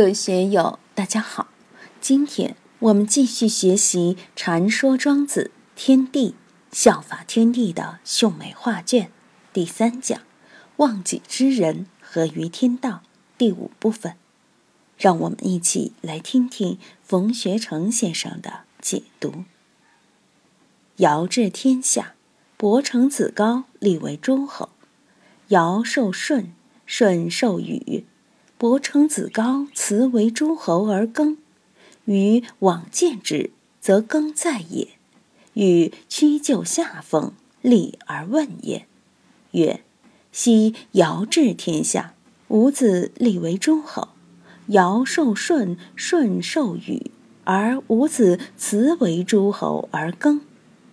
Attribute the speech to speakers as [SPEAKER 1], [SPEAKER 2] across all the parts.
[SPEAKER 1] 各位学友，大家好。今天我们继续学习《传说庄子天地效法天地的秀美画卷》第三讲“忘己之人合于天道”第五部分。让我们一起来听听冯学成先生的解读。尧治天下，伯承子高立为诸侯。尧受舜，舜受禹。伯承子高辞为诸侯而耕，禹往见之，则耕在也。禹屈就下风，立而问焉，曰：“昔尧治天下，吾子立为诸侯。尧受舜，舜受禹，而吾子辞为诸侯而耕，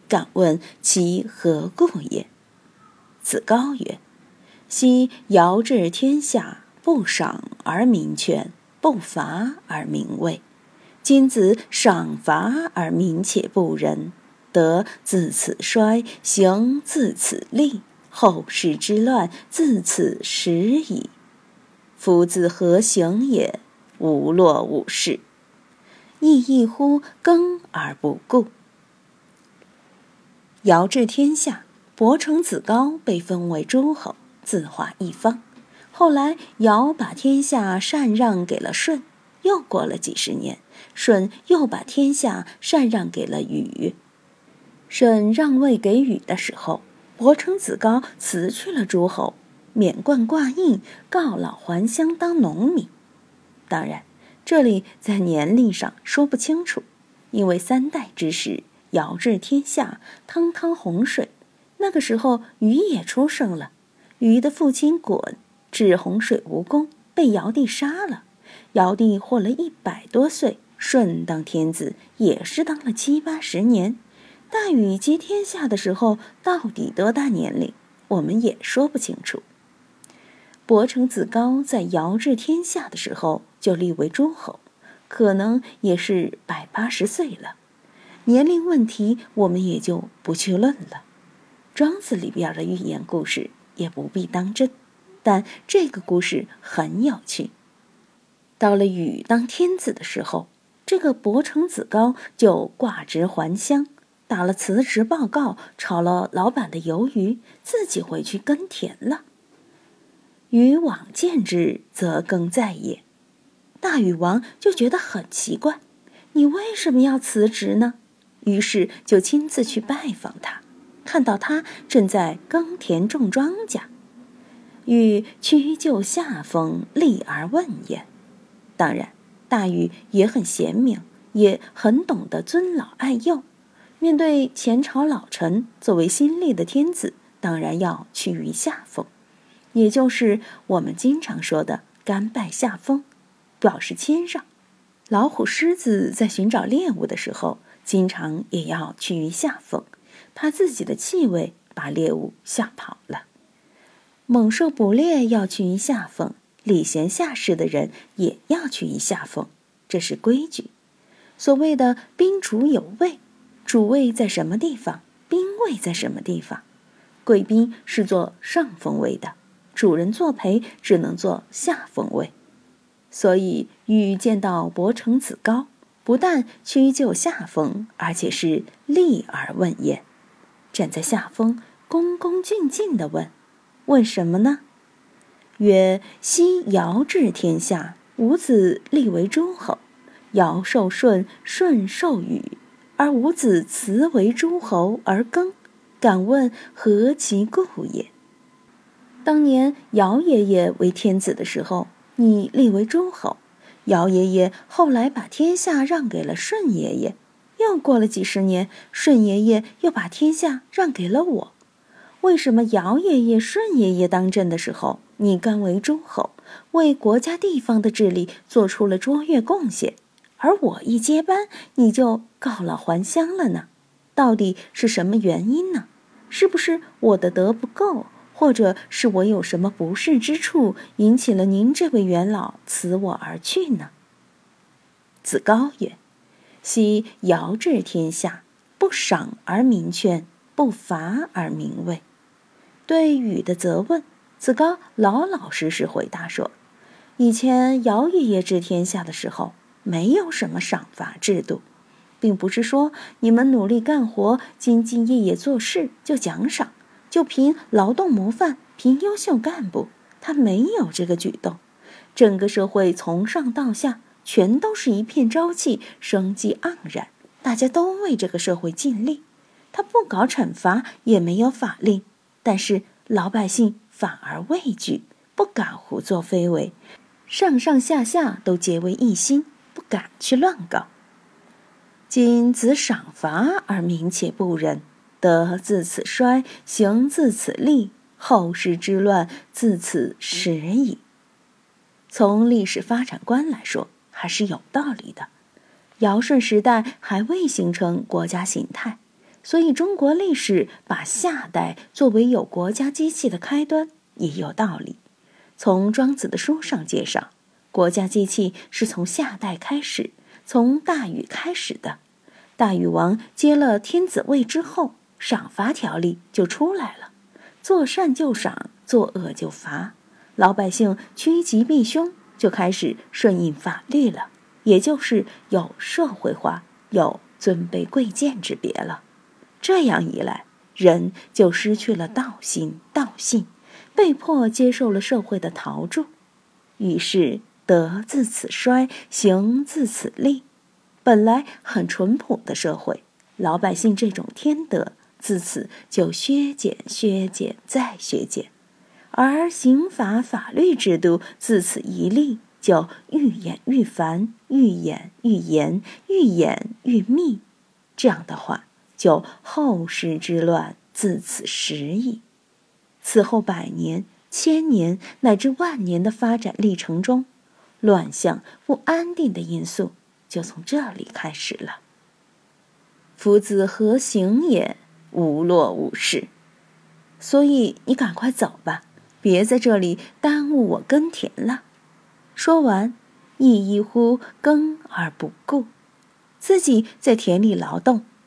[SPEAKER 1] 敢问其何故也？”子高曰：“昔尧治天下。”不赏而民权，不罚而民畏。今子赏罚而民且不仁，德自此衰，行自此立，后世之乱自此始矣。夫子何行也？无落无事，亦亦乎耕而不顾。尧治天下，伯承子高被封为诸侯，自化一方。后来，尧把天下禅让给了舜。又过了几十年，舜又把天下禅让给了禹。舜让位给禹的时候，伯承子高辞去了诸侯，免冠挂印，告老还乡当农民。当然，这里在年龄上说不清楚，因为三代之时，尧治天下，汤汤洪水，那个时候禹也出生了。禹的父亲鲧。治洪水无功，被尧帝杀了。尧帝活了一百多岁，舜当天子也是当了七八十年。大禹接天下的时候，到底多大年龄，我们也说不清楚。伯承子高在尧治天下的时候就立为诸侯，可能也是百八十岁了。年龄问题我们也就不去论了。庄子里边的寓言故事也不必当真。但这个故事很有趣。到了禹当天子的时候，这个伯承子高就挂职还乡，打了辞职报告，炒了老板的鱿鱼，自己回去耕田了。禹往见之，则耕在也。大禹王就觉得很奇怪，你为什么要辞职呢？于是就亲自去拜访他，看到他正在耕田种庄稼。禹屈就下风，立而问焉。当然，大禹也很贤明，也很懂得尊老爱幼。面对前朝老臣，作为新立的天子，当然要趋于下风，也就是我们经常说的“甘拜下风”，表示谦让。老虎、狮子在寻找猎物的时候，经常也要趋于下风，怕自己的气味把猎物吓跑了。猛兽捕猎要趋于下风，礼贤下士的人也要趋于下风，这是规矩。所谓的“宾主有位”，主位在什么地方，宾位在什么地方？贵宾是坐上风位的，主人作陪只能坐下风位。所以欲见到伯承子高，不但屈就下风，而且是立而问焉，站在下风，恭恭敬敬地问。问什么呢？曰：昔尧治天下，吾子立为诸侯。尧受舜，舜受禹，而吾子辞为诸侯而耕。敢问何其故也？当年尧爷爷为天子的时候，你立为诸侯。尧爷爷后来把天下让给了舜爷爷，又过了几十年，舜爷爷又把天下让给了我。为什么尧爷爷、舜爷爷当政的时候，你甘为诸侯，为国家地方的治理做出了卓越贡献，而我一接班，你就告老还乡了呢？到底是什么原因呢？是不是我的德不够，或者是我有什么不是之处，引起了您这位元老辞我而去呢？子高曰：“昔尧治天下，不赏而民劝，不罚而民畏。”对禹的责问，子高老老实实回答说：“以前姚爷爷治天下的时候，没有什么赏罚制度，并不是说你们努力干活、兢兢业业做事就奖赏，就凭劳动模范、凭优秀干部，他没有这个举动。整个社会从上到下，全都是一片朝气，生机盎然，大家都为这个社会尽力。他不搞惩罚，也没有法令，但是老百姓反而畏惧，不敢胡作非为，上上下下都结为一心，不敢去乱搞。今子赏罚而民且不仁，德自此衰，行自此立，后世之乱自此始矣。从历史发展观来说，还是有道理的。尧舜时代还未形成国家形态，所以中国历史把夏代作为有国家机器的开端也有道理。从庄子的书上介绍，国家机器是从夏代开始，从大禹开始的。大禹王接了天子位之后，赏罚条例就出来了，做善就赏，做恶就罚。老百姓趋吉避凶，就开始顺应法律了，也就是有社会化、有尊卑贵贱之别了。这样一来，人就失去了道心、道性，被迫接受了社会的陶铸，于是德自此衰，行自此立。本来很淳朴的社会，老百姓这种天德自此就削减、削减再削减。而刑法法律制度自此一立，就愈演愈繁，愈演愈严，愈演愈密。这样的话，就后世之乱自此始矣。此后百年、千年乃至万年的发展历程中，乱象不安定的因素就从这里开始了。夫子何行也？无落无事。所以你赶快走吧。别在这里耽误我耕田了。说完，一一乎耕而不顾，自己在田里劳动，